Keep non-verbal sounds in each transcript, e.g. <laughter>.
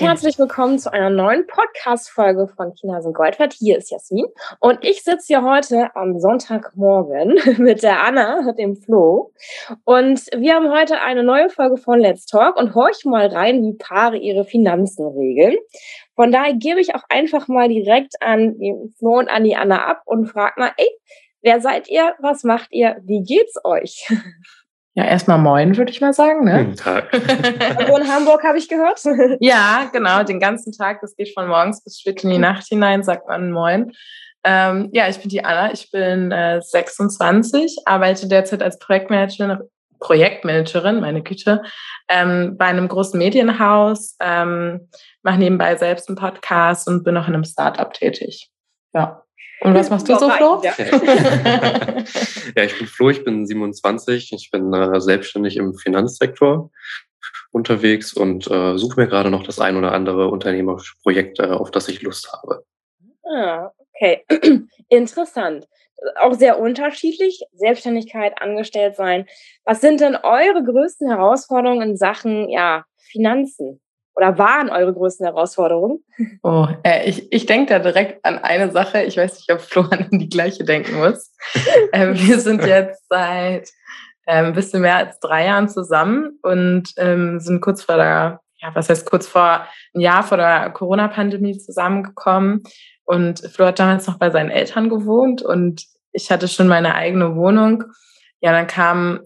und herzlich willkommen zu einer neuen Podcast-Folge von China sind Goldwert. Hier ist Jasmin und ich sitze hier heute am Sonntagmorgen <laughs> mit der Anna, mit dem Flo. Und wir haben heute eine neue Folge von Let's Talk und horch mal rein, wie Paare ihre Finanzen regeln. Von daher gebe ich auch einfach mal direkt an den Flo und an die Anna ab und frage mal, ey, wer seid ihr? Was macht ihr? Wie geht's euch? <laughs> Ja, erstmal moin, würde ich mal sagen. Ne? Guten Tag. <laughs> Also in Hamburg habe ich gehört. <laughs> ja, genau, den ganzen Tag. Das geht von morgens bis spät in die Nacht hinein, sagt man moin. Ähm, ja, ich bin die Anna, ich bin äh, 26, arbeite derzeit als Projektmanagerin, Projektmanagerin, meine Güte, ähm, bei einem großen Medienhaus, ähm, mache nebenbei selbst einen Podcast und bin noch in einem Startup tätig. Ja. Und was machst du so, Flo? Ja. <laughs> ja, ich bin Flo, ich bin 27, ich bin äh, selbstständig im Finanzsektor unterwegs und äh, suche mir gerade noch das ein oder andere unternehmerische Projekt, äh, auf das ich Lust habe. Ah, okay. <clears throat> Interessant. Auch sehr unterschiedlich. Selbstständigkeit, angestellt sein. Was sind denn eure größten Herausforderungen in Sachen ja, Finanzen? Oder waren eure größten Herausforderungen? Oh, äh, ich, ich denke da direkt an eine Sache. Ich weiß nicht, ob Florian an die gleiche denken muss. <laughs> äh, wir sind jetzt seit äh, ein bisschen mehr als drei Jahren zusammen und ähm, sind kurz vor der, ja, was heißt kurz vor ein Jahr vor der Corona-Pandemie zusammengekommen. Und Flo hat damals noch bei seinen Eltern gewohnt und ich hatte schon meine eigene Wohnung. Ja, dann kam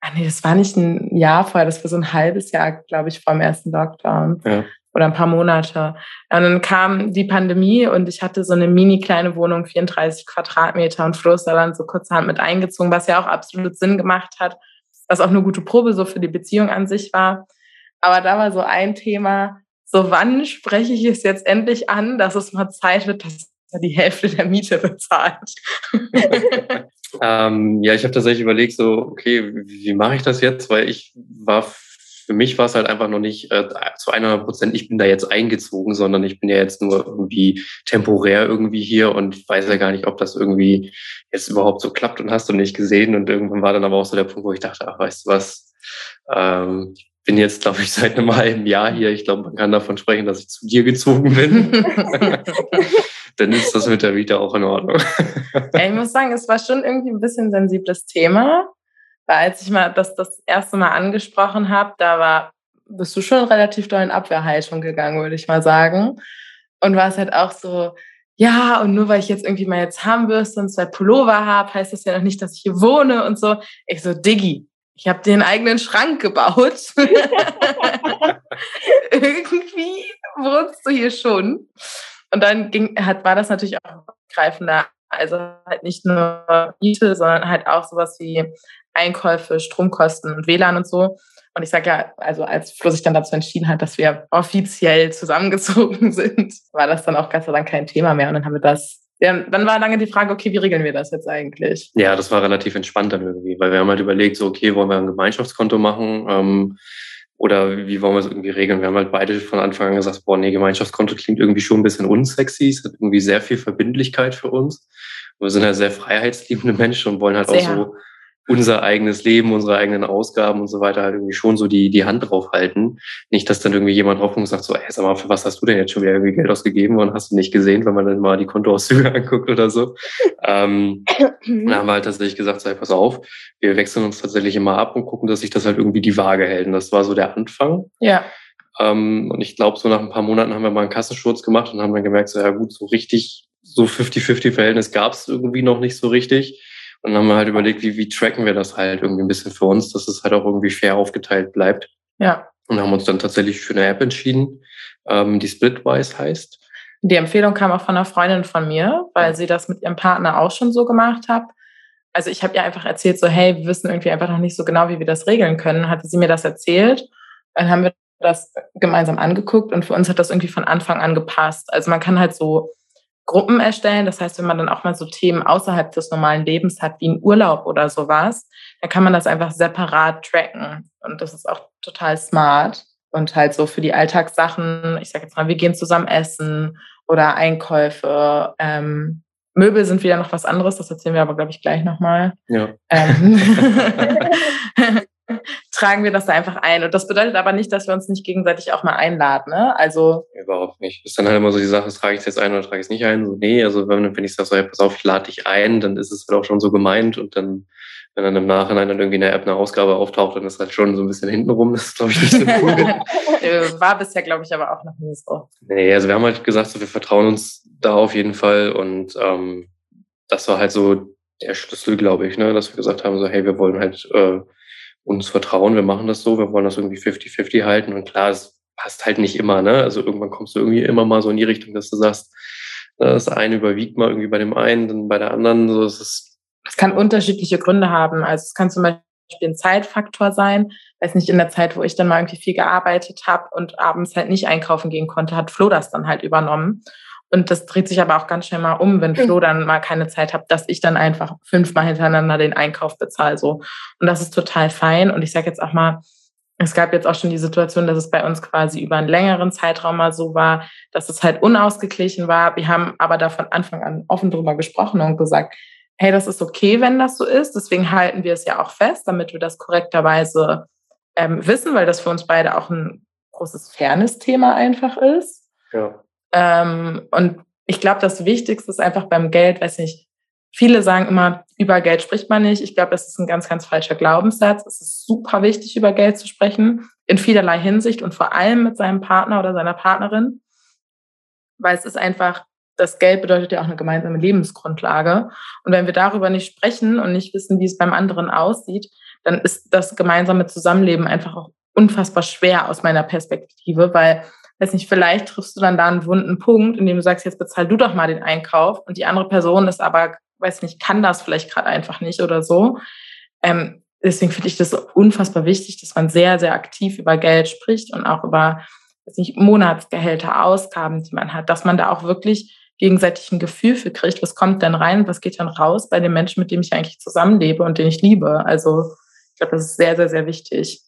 Ah nee, das war nicht ein Jahr vorher, das war so ein halbes Jahr, glaube ich, vor dem ersten Lockdown. Ja. Oder ein paar Monate. Und dann kam die Pandemie und ich hatte so eine mini kleine Wohnung, 34 Quadratmeter und Flo ist da dann so kurzerhand mit eingezogen, was ja auch absolut Sinn gemacht hat, was auch eine gute Probe so für die Beziehung an sich war. Aber da war so ein Thema, so wann spreche ich es jetzt endlich an, dass es mal Zeit wird, dass er die Hälfte der Miete bezahlt. <laughs> <laughs> Ähm, ja, ich habe tatsächlich überlegt, so, okay, wie, wie mache ich das jetzt? Weil ich war, für mich war es halt einfach noch nicht äh, zu 100 Prozent, ich bin da jetzt eingezogen, sondern ich bin ja jetzt nur irgendwie temporär irgendwie hier und weiß ja gar nicht, ob das irgendwie jetzt überhaupt so klappt und hast du nicht gesehen. Und irgendwann war dann aber auch so der Punkt, wo ich dachte, ach, weißt du was, ähm, ich bin jetzt, glaube ich, <laughs> seit einem halben Jahr hier. Ich glaube, man kann davon sprechen, dass ich zu dir gezogen bin. <laughs> <laughs> dann ist das mit der Vita auch in Ordnung. <laughs> ja, ich muss sagen, es war schon irgendwie ein bisschen ein sensibles Thema, weil als ich mal das das erste Mal angesprochen habe, da war, bist du schon relativ doll in Abwehrhaltung gegangen, würde ich mal sagen. Und war es halt auch so, ja, und nur weil ich jetzt irgendwie meine Zahnbürste und zwei Pullover habe, heißt das ja noch nicht, dass ich hier wohne und so. Ich so, Diggi, ich habe dir einen eigenen Schrank gebaut. <laughs> <laughs> irgendwie wohnst du hier schon. Und dann ging, hat, war das natürlich auch greifender. Also halt nicht nur Miete, sondern halt auch sowas wie Einkäufe, Stromkosten und WLAN und so. Und ich sage ja, also als Flo sich dann dazu entschieden hat, dass wir offiziell zusammengezogen <laughs> sind, war das dann auch sei Dank kein Thema mehr. Und dann haben wir das, ja, dann war lange die Frage, okay, wie regeln wir das jetzt eigentlich? Ja, das war relativ entspannt dann irgendwie, weil wir haben halt überlegt, so, okay, wollen wir ein Gemeinschaftskonto machen? Ähm, oder wie wollen wir es irgendwie regeln? Wir haben halt beide von Anfang an gesagt, boah, nee, Gemeinschaftskonto klingt irgendwie schon ein bisschen unsexy. Es hat irgendwie sehr viel Verbindlichkeit für uns. wir sind halt sehr freiheitsliebende Menschen und wollen halt sehr. auch so unser eigenes Leben, unsere eigenen Ausgaben und so weiter halt irgendwie schon so die, die Hand drauf halten. Nicht, dass dann irgendwie jemand drauf und sagt so, ey, sag mal, für was hast du denn jetzt schon wieder irgendwie Geld ausgegeben und hast du nicht gesehen, wenn man dann mal die Kontoauszüge <laughs> anguckt oder so. ähm, <clears throat> dann haben wir halt tatsächlich gesagt, sei, pass auf, wir wechseln uns tatsächlich immer ab und gucken, dass sich das halt irgendwie die Waage hält. Und das war so der Anfang. Ja. Ähm, und ich glaube, so nach ein paar Monaten haben wir mal einen Kassensturz gemacht und haben dann gemerkt, so ja gut, so richtig, so 50-50-Verhältnis gab es irgendwie noch nicht so richtig. Und dann haben wir halt überlegt, wie, wie tracken wir das halt irgendwie ein bisschen für uns, dass es halt auch irgendwie fair aufgeteilt bleibt. Ja. Und haben uns dann tatsächlich für eine App entschieden, ähm, die Splitwise heißt. Die Empfehlung kam auch von einer Freundin von mir, weil sie das mit ihrem Partner auch schon so gemacht hat. Also ich habe ihr einfach erzählt, so hey, wir wissen irgendwie einfach noch nicht so genau, wie wir das regeln können. Hatte sie mir das erzählt. Dann haben wir das gemeinsam angeguckt und für uns hat das irgendwie von Anfang an gepasst. Also man kann halt so Gruppen erstellen. Das heißt, wenn man dann auch mal so Themen außerhalb des normalen Lebens hat, wie ein Urlaub oder sowas, dann kann man das einfach separat tracken. Und das ist auch total smart. Und halt so für die Alltagssachen, ich sage jetzt mal, wir gehen zusammen essen oder Einkäufe. Ähm, Möbel sind wieder noch was anderes, das erzählen wir aber, glaube ich, gleich nochmal. Ja. Ähm, <laughs> <laughs> tragen wir das da einfach ein. Und das bedeutet aber nicht, dass wir uns nicht gegenseitig auch mal einladen. Ne? Also Überhaupt nicht. Ist dann halt immer so die Sache, trage ich es jetzt ein oder trage ich es nicht ein? So, nee, also wenn, wenn ich sage, so, hey, pass auf, ich lade dich ein, dann ist es halt auch schon so gemeint und dann wenn dann im Nachhinein dann irgendwie in der App eine Ausgabe auftaucht, dann ist halt schon so ein bisschen hintenrum. Das ist, glaube ich, nicht so cool. <laughs> Äh, war bisher, glaube ich, aber auch noch nie so. Nee, also wir haben halt gesagt, so, wir vertrauen uns da auf jeden Fall und ähm, das war halt so der Schlüssel, glaube ich, ne, dass wir gesagt haben, so, hey, wir wollen halt äh, uns vertrauen, wir machen das so, wir wollen das irgendwie 50-50 halten und klar, es passt halt nicht immer, ne? Also irgendwann kommst du irgendwie immer mal so in die Richtung, dass du sagst, das eine überwiegt mal irgendwie bei dem einen, dann bei der anderen, so, es ist es kann unterschiedliche Gründe haben. Also es kann zum Beispiel ein Zeitfaktor sein. Weiß nicht, in der Zeit, wo ich dann mal irgendwie viel gearbeitet habe und abends halt nicht einkaufen gehen konnte, hat Flo das dann halt übernommen. Und das dreht sich aber auch ganz schnell mal um, wenn Flo dann mal keine Zeit hat, dass ich dann einfach fünfmal hintereinander den Einkauf bezahle. So. Und das ist total fein. Und ich sage jetzt auch mal, es gab jetzt auch schon die Situation, dass es bei uns quasi über einen längeren Zeitraum mal so war, dass es halt unausgeglichen war. Wir haben aber da von Anfang an offen drüber gesprochen und gesagt, hey, das ist okay, wenn das so ist. Deswegen halten wir es ja auch fest, damit wir das korrekterweise ähm, wissen, weil das für uns beide auch ein großes Fairness-Thema einfach ist. Ja. Ähm, und ich glaube, das Wichtigste ist einfach beim Geld, weiß nicht, viele sagen immer, über Geld spricht man nicht. Ich glaube, das ist ein ganz, ganz falscher Glaubenssatz. Es ist super wichtig, über Geld zu sprechen, in vielerlei Hinsicht und vor allem mit seinem Partner oder seiner Partnerin, weil es ist einfach das Geld bedeutet ja auch eine gemeinsame Lebensgrundlage. Und wenn wir darüber nicht sprechen und nicht wissen, wie es beim anderen aussieht, dann ist das gemeinsame Zusammenleben einfach auch unfassbar schwer aus meiner Perspektive, weil, weiß nicht, vielleicht triffst du dann da einen wunden Punkt, in dem du sagst, jetzt bezahl du doch mal den Einkauf und die andere Person ist aber, weiß nicht, kann das vielleicht gerade einfach nicht oder so. Ähm, deswegen finde ich das unfassbar wichtig, dass man sehr, sehr aktiv über Geld spricht und auch über, weiß nicht, Monatsgehälter, Ausgaben, die man hat, dass man da auch wirklich gegenseitig ein Gefühl für kriegt, was kommt denn rein, was geht dann raus bei dem Menschen, mit dem ich eigentlich zusammenlebe und den ich liebe. Also ich glaube, das ist sehr, sehr, sehr wichtig.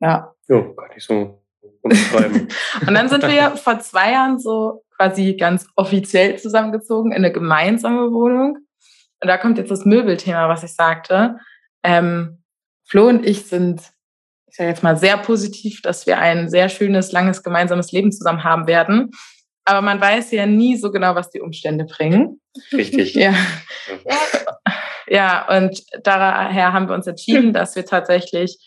Ja. Ja, kann ich so <laughs> und dann sind wir <laughs> vor zwei Jahren so quasi ganz offiziell zusammengezogen in eine gemeinsame Wohnung. Und da kommt jetzt das Möbelthema, was ich sagte. Ähm, Flo und ich sind, ich sage jetzt mal, sehr positiv, dass wir ein sehr schönes, langes gemeinsames Leben zusammen haben werden. Aber man weiß ja nie so genau, was die Umstände bringen. Richtig. <laughs> Ja. Ja, und daher haben wir uns entschieden, dass wir tatsächlich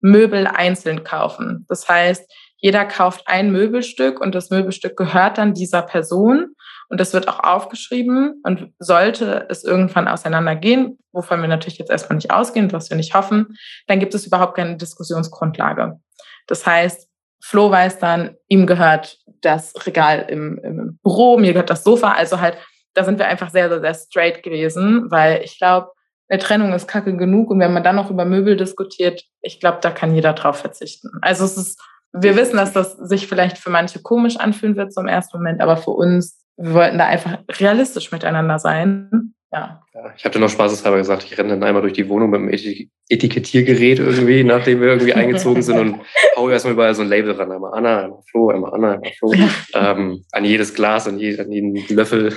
Möbel einzeln kaufen. Das heißt, jeder kauft ein Möbelstück und das Möbelstück gehört dann dieser Person und das wird auch aufgeschrieben und sollte es irgendwann auseinandergehen, wovon wir natürlich jetzt erstmal nicht ausgehen, was wir nicht hoffen, dann gibt es überhaupt keine Diskussionsgrundlage. Das heißt, Flo weiß dann, ihm gehört das Regal im, im Büro, mir gehört das Sofa. Also halt, da sind wir einfach sehr, sehr, sehr straight gewesen, weil ich glaube, eine Trennung ist kacke genug und wenn man dann noch über Möbel diskutiert, ich glaube, da kann jeder drauf verzichten. Also es ist, wir wissen, dass das sich vielleicht für manche komisch anfühlen wird zum ersten Moment, aber für uns, wir wollten da einfach realistisch miteinander sein ja. Ich hatte noch spaßeshalber gesagt, ich renne dann einmal durch die Wohnung mit dem Etikettiergerät irgendwie, nachdem wir irgendwie eingezogen sind und <laughs> hau erstmal überall so ein Label ran. Einmal Anna, einmal Flo, einmal Anna, einmal Flo. <laughs> Ähm, an jedes Glas, an, je, an jeden Löffel,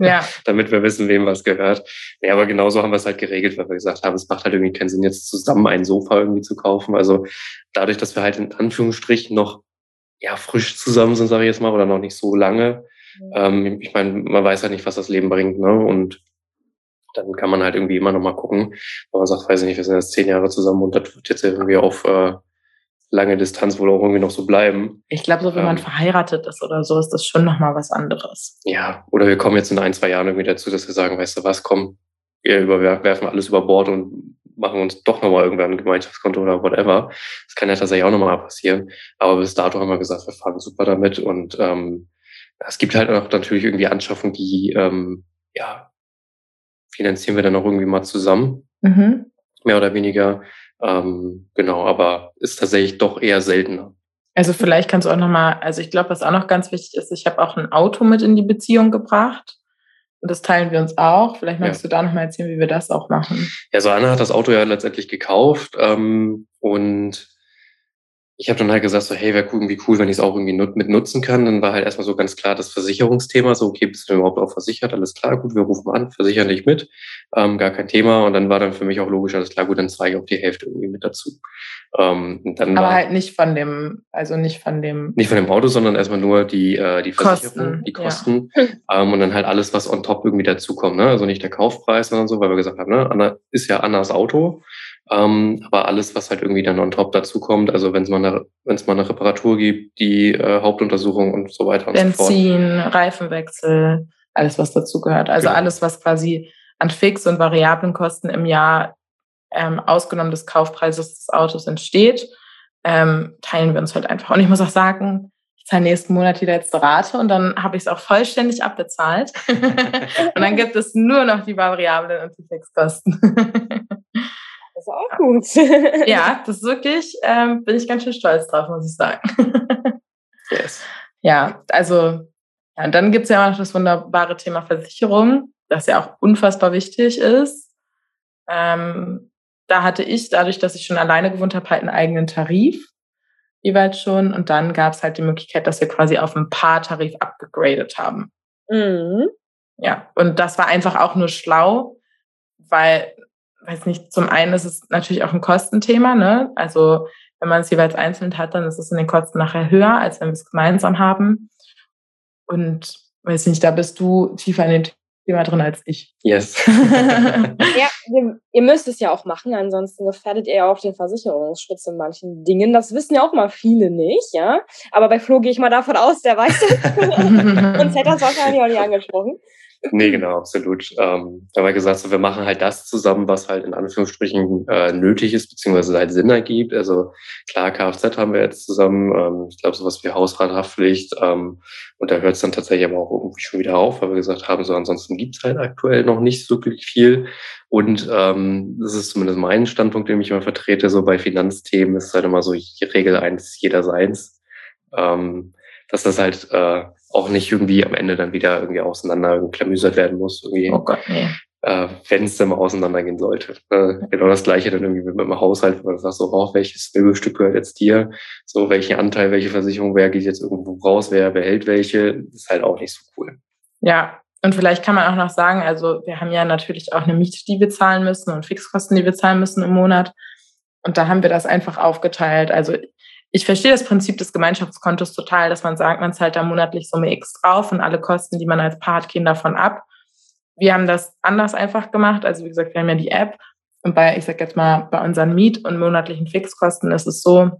ja. <laughs> damit wir wissen, wem was gehört. Ja, aber genauso haben wir es halt geregelt, weil wir gesagt haben, es macht halt irgendwie keinen Sinn, jetzt zusammen ein Sofa irgendwie zu kaufen. Also dadurch, dass wir halt in Anführungsstrichen noch ja, frisch zusammen sind, sage ich jetzt mal, oder noch nicht so lange. Ähm, ich meine, man weiß halt nicht, was das Leben bringt, ne? Und dann kann man halt irgendwie immer noch mal gucken, wenn man sagt, weiß ich nicht, wir sind jetzt zehn Jahre zusammen und das wird jetzt irgendwie auf äh, lange Distanz wohl auch irgendwie noch so bleiben. Ich glaube, so wenn ähm, man verheiratet ist oder so, ist das schon noch mal was anderes. Ja, oder wir kommen jetzt in ein, zwei Jahren irgendwie dazu, dass wir sagen, weißt du was, komm, wir überwerfen alles über Bord und machen uns doch nochmal irgendwann ein Gemeinschaftskonto oder whatever. Das kann ja tatsächlich auch nochmal passieren. Aber bis dato haben wir gesagt, wir fahren super damit und ähm, es gibt halt auch natürlich irgendwie Anschaffungen, die ähm, ja finanzieren wir dann auch irgendwie mal zusammen. Mhm. Mehr oder weniger. Ähm, genau, aber ist tatsächlich doch eher seltener. Also vielleicht kannst du auch nochmal, also ich glaube, was auch noch ganz wichtig ist, ich habe auch ein Auto mit in die Beziehung gebracht. Und das teilen wir uns auch. Vielleicht magst ja. du da nochmal erzählen, wie wir das auch machen. Ja, so Anna hat das Auto ja letztendlich gekauft ähm, und ich habe dann halt gesagt, so, hey, wäre irgendwie cool, wenn ich es auch irgendwie nut mit nutzen kann. Dann war halt erstmal so ganz klar das Versicherungsthema, so, okay, bist du überhaupt auch versichert? Alles klar, gut, wir rufen an, versichern dich mit, ähm, gar kein Thema. Und dann war dann für mich auch logisch, alles klar, gut, dann zeige ich auch die Hälfte irgendwie mit dazu. Ähm, Aber war, halt nicht von dem, also nicht von dem. Nicht von dem Auto, sondern erstmal nur die, äh, die Versicherung, Kosten, die Kosten. Ja. Ähm, und dann halt alles, was on top irgendwie dazukommt, ne? Also nicht der Kaufpreis, sondern so, weil wir gesagt haben, ne, Anna ist ja Annas Auto. Ähm, aber alles, was halt irgendwie dann on top dazu kommt, also wenn es mal eine, wenn es mal eine Reparatur gibt, die äh, Hauptuntersuchung und so weiter und Benzin, so fort. Benzin, Reifenwechsel, alles, was dazu gehört. Also genau. alles, was quasi an Fix- und variablen Kosten im Jahr ähm, ausgenommen des Kaufpreises des Autos entsteht, ähm, teilen wir uns halt einfach. Und ich muss auch sagen, ich zahle nächsten Monat die letzte Rate und dann habe ich es auch vollständig abbezahlt. <laughs> und dann gibt es nur noch die Variablen und die Fixkosten. <laughs> Das ist auch gut. <laughs> ja, <laughs> das ist wirklich, ähm, bin ich ganz schön stolz drauf, muss ich sagen. <laughs> yes. Ja, also, ja, und dann gibt es ja auch noch das wunderbare Thema Versicherung, das ja auch unfassbar wichtig ist. Ähm, da hatte ich, dadurch, dass ich schon alleine gewohnt habe, halt einen eigenen Tarif, jeweils schon. Und dann gab es halt die Möglichkeit, dass wir quasi auf einen Paartarif abgegradet haben. Mhm. Ja, und das war einfach auch nur schlau, weil weiß nicht, zum einen ist es natürlich auch ein Kostenthema, ne? Also wenn man es jeweils einzeln hat, dann ist es in den Kosten nachher höher, als wenn wir es gemeinsam haben. Und weiß nicht, da bist du tiefer in den Thema drin als ich. Yes. <laughs> ja, ihr, ihr, müsst es ja auch machen, ansonsten gefährdet ihr ja auch den Versicherungsschutz in manchen Dingen. Das wissen ja auch mal viele nicht, ja. Aber bei Flo gehe ich mal davon aus, der weiß das. Uns hätte das wahrscheinlich auch nicht angesprochen. Nee, <laughs> genau, absolut. Ähm, da haben wir gesagt, so, wir machen halt das zusammen, was halt in Anführungsstrichen äh, nötig ist, beziehungsweise halt Sinn ergibt. Also klar, Kfz haben wir jetzt zusammen, ähm, ich glaube sowas wie Hausrathaftpflicht. Ähm, und da hört es dann tatsächlich aber auch irgendwie schon wieder auf, weil wir gesagt haben, so ansonsten gibt's halt aktuell noch nicht so wirklich viel. Und ähm, das ist zumindest mein Standpunkt, den ich immer vertrete, so bei Finanzthemen ist halt immer so Regel eins jeder seins. Ähm, dass das halt äh, auch nicht irgendwie am Ende dann wieder irgendwie auseinander klamüsert werden muss. Irgendwie, oh Gott, nee. Äh, wenn es dann mal auseinandergehen sollte. Äh, genau das gleiche dann irgendwie mit dem Haushalt, wo man sagt, so, oh, welches Möbelstück gehört jetzt dir? So, welchen Anteil, welche Versicherung, wer geht jetzt irgendwo raus, wer behält welche, ist halt auch nicht so cool. Ja, und vielleicht kann man auch noch sagen, also wir haben ja natürlich auch eine Miete, die wir zahlen müssen und Fixkosten, die wir zahlen müssen im Monat. Und da haben wir das einfach aufgeteilt. Also ich verstehe das Prinzip des Gemeinschaftskontos total, dass man sagt, man zahlt da monatlich Summe X drauf und alle Kosten, die man als Paar hat, gehen davon ab. Wir haben das anders einfach gemacht. Also wie gesagt, wir haben ja die App und bei, ich sag jetzt mal, bei unseren Miet- und monatlichen Fixkosten ist es so,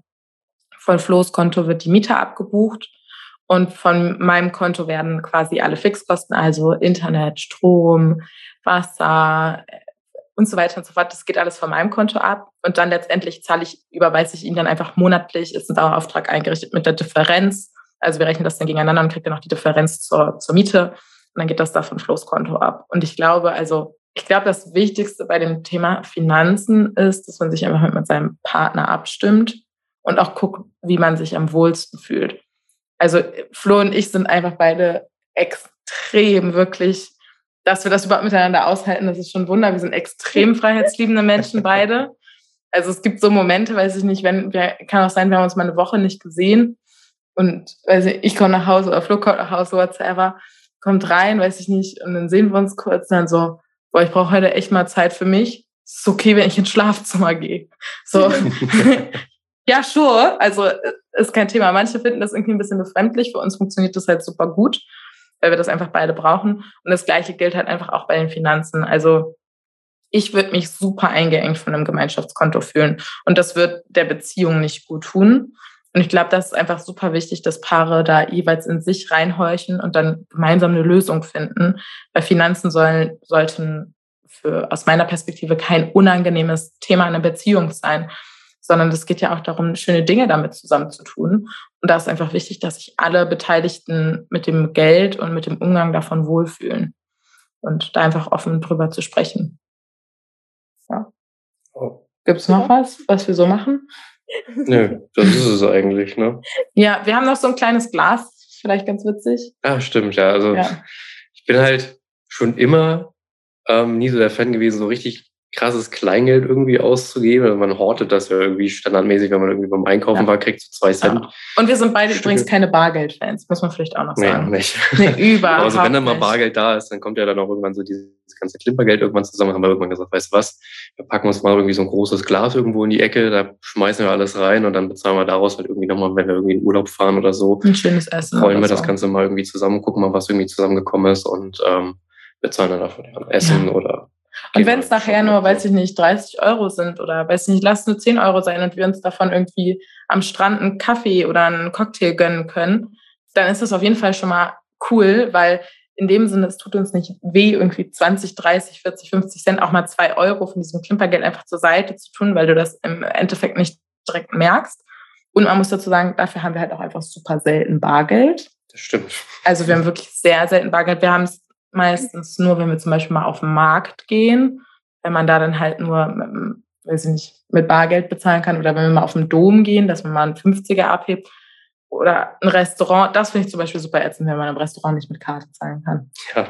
von Flo's Konto wird die Miete abgebucht und von meinem Konto werden quasi alle Fixkosten, also Internet, Strom, Wasser, und so weiter und so fort. Das geht alles von meinem Konto ab. Und dann letztendlich zahle ich, überweise ich ihn dann einfach monatlich, ist ein Dauerauftrag eingerichtet mit der Differenz. Also wir rechnen das dann gegeneinander und kriegt dann noch die Differenz zur, zur Miete. Und dann geht das da von Floßkonto ab. Und ich glaube, also, ich glaube, das Wichtigste bei dem Thema Finanzen ist, dass man sich einfach mit seinem Partner abstimmt und auch guckt, wie man sich am wohlsten fühlt. Also Flo und ich sind einfach beide extrem wirklich dass wir das überhaupt miteinander aushalten, das ist schon ein Wunder. Wir sind extrem <laughs> freiheitsliebende Menschen beide. Also es gibt so Momente, weiß ich nicht, wenn wir, kann auch sein, wir haben uns mal eine Woche nicht gesehen und weiß ich, ich komme nach Hause oder Flo kommt nach Hause, whatsoever, kommt rein, weiß ich nicht, und dann sehen wir uns kurz und dann so, boah, ich brauche heute echt mal Zeit für mich. Es ist okay, wenn ich ins Schlafzimmer gehe. So. <laughs> ja, sure. Also ist kein Thema. Manche finden das irgendwie ein bisschen befremdlich. Für uns funktioniert das halt super gut weil wir das einfach beide brauchen. Und das Gleiche gilt halt einfach auch bei den Finanzen. Also ich würde mich super eingeengt von einem Gemeinschaftskonto fühlen. Und das wird der Beziehung nicht gut tun. Und ich glaube, das ist einfach super wichtig, dass Paare da jeweils in sich reinhorchen und dann gemeinsam eine Lösung finden. Weil Finanzen sollen, sollten für, aus meiner Perspektive kein unangenehmes Thema in einer Beziehung sein, sondern es geht ja auch darum, schöne Dinge damit zusammen zu tun. Und da ist einfach wichtig, dass sich alle Beteiligten mit dem Geld und mit dem Umgang davon wohlfühlen und da einfach offen drüber zu sprechen. Gibt es noch was, was wir so machen? Nö, das ist es eigentlich, ne? Ja, wir haben noch so ein kleines Glas, vielleicht ganz witzig. Ah, stimmt, ja. Also ja. ich bin halt schon immer ähm, nie so der Fan gewesen, so richtig krasses Kleingeld irgendwie auszugeben. Also man hortet das ja irgendwie standardmäßig, wenn man irgendwie beim Einkaufen ja. war, kriegt so zwei Cent. Ja. Und wir sind beide Stücke. übrigens keine Bargeldfans, muss man vielleicht auch noch sagen. Nee, nicht. Nee, <laughs> überhaupt Also wenn dann mal Bargeld da ist, dann kommt ja dann auch irgendwann so dieses ganze Klimpergeld irgendwann zusammen. Haben wir irgendwann gesagt, weißt du was, wir packen uns mal irgendwie so ein großes Glas irgendwo in die Ecke, da schmeißen wir alles rein und dann bezahlen wir daraus halt irgendwie nochmal, wenn wir irgendwie in Urlaub fahren oder so. Ein schönes Essen. Rollen wir das Ganze mal irgendwie zusammen, gucken mal, was irgendwie zusammengekommen ist und ähm, bezahlen dann dafür Essen ja. oder und wenn es nachher nur, weiß ich nicht, 30 Euro sind oder weiß ich nicht, lass nur 10 Euro sein und wir uns davon irgendwie am Strand einen Kaffee oder einen Cocktail gönnen können, dann ist das auf jeden Fall schon mal cool, weil in dem Sinne, es tut uns nicht weh, irgendwie 20, 30, 40, 50 Cent, auch mal 2 Euro von diesem Klimpergeld einfach zur Seite zu tun, weil du das im Endeffekt nicht direkt merkst. Und man muss dazu sagen, dafür haben wir halt auch einfach super selten Bargeld. Das stimmt. Also wir haben wirklich sehr selten Bargeld. Wir haben es meistens nur, wenn wir zum Beispiel mal auf den Markt gehen, wenn man da dann halt nur, mit, weiß ich nicht, mit Bargeld bezahlen kann oder wenn wir mal auf den Dom gehen, dass man mal einen 50er abhebt oder ein Restaurant, das finde ich zum Beispiel super ätzend, wenn man im Restaurant nicht mit Karte zahlen kann. Ja.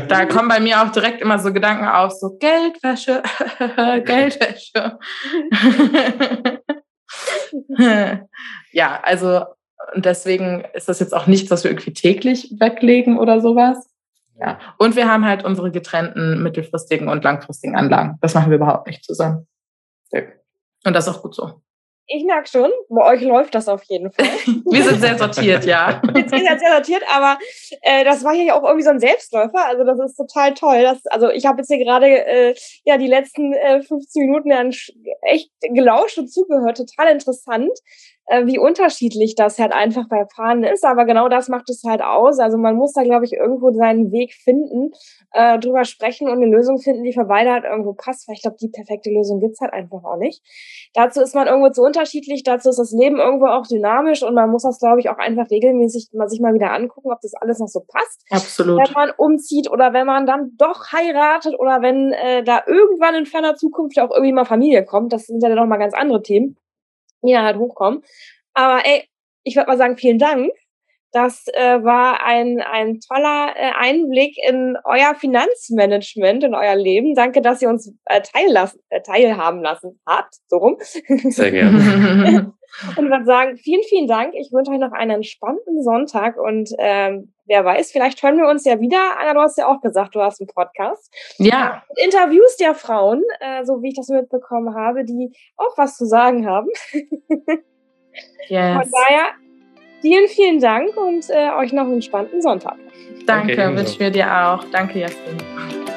<laughs> da kommen bei mir auch direkt immer so Gedanken auf, so Geldwäsche, <laughs> Geldwäsche. <laughs> ja, also deswegen ist das jetzt auch nichts, was wir irgendwie täglich weglegen oder sowas. Ja. Und wir haben halt unsere getrennten mittelfristigen und langfristigen Anlagen. Das machen wir überhaupt nicht zusammen. Und das ist auch gut so. Ich merke schon, bei euch läuft das auf jeden Fall. <laughs> wir sind sehr sortiert, ja. <laughs> wir sind sehr sortiert, aber äh, das war ja auch irgendwie so ein Selbstläufer. Also das ist total toll. Das, also ich habe jetzt hier gerade äh, ja die letzten äh, 15 Minuten echt gelauscht und zugehört. Total interessant äh, wie unterschiedlich das halt einfach bei Fahren ist. Aber genau das macht es halt aus. Also man muss da, glaube ich, irgendwo seinen Weg finden, äh, drüber sprechen und eine Lösung finden, die für beide halt irgendwo passt. Weil ich glaube, die perfekte Lösung gibt's halt einfach auch nicht. Dazu ist man irgendwo zu unterschiedlich, dazu ist das Leben irgendwo auch dynamisch und man muss das, glaube ich, auch einfach regelmäßig mal sich mal wieder angucken, ob das alles noch so passt. Absolut. Wenn man umzieht oder wenn man dann doch heiratet oder wenn äh, da irgendwann in ferner Zukunft auch irgendwie mal Familie kommt, das sind ja dann noch mal ganz andere Themen die halt hochkommen. Aber ey, ich würde mal sagen, vielen Dank. Das äh, war ein, ein toller äh, Einblick in euer Finanzmanagement, in euer Leben. Danke, dass ihr uns äh, teillassen, äh, teilhaben lassen habt. So rum. Sehr <laughs> gerne. <laughs> und würde sagen, vielen, vielen Dank. Ich wünsche euch noch einen entspannten Sonntag und ähm, wer weiß, vielleicht hören wir uns ja wieder. Anna, du hast ja auch gesagt, du hast einen Podcast. Ja. Interviews der Frauen, äh, so wie ich das mitbekommen habe, die auch was zu sagen haben. yes. Von daher, vielen, vielen Dank und äh, euch noch einen entspannten Sonntag. Danke, okay, wünschen wir dir auch. Danke, Jasmin.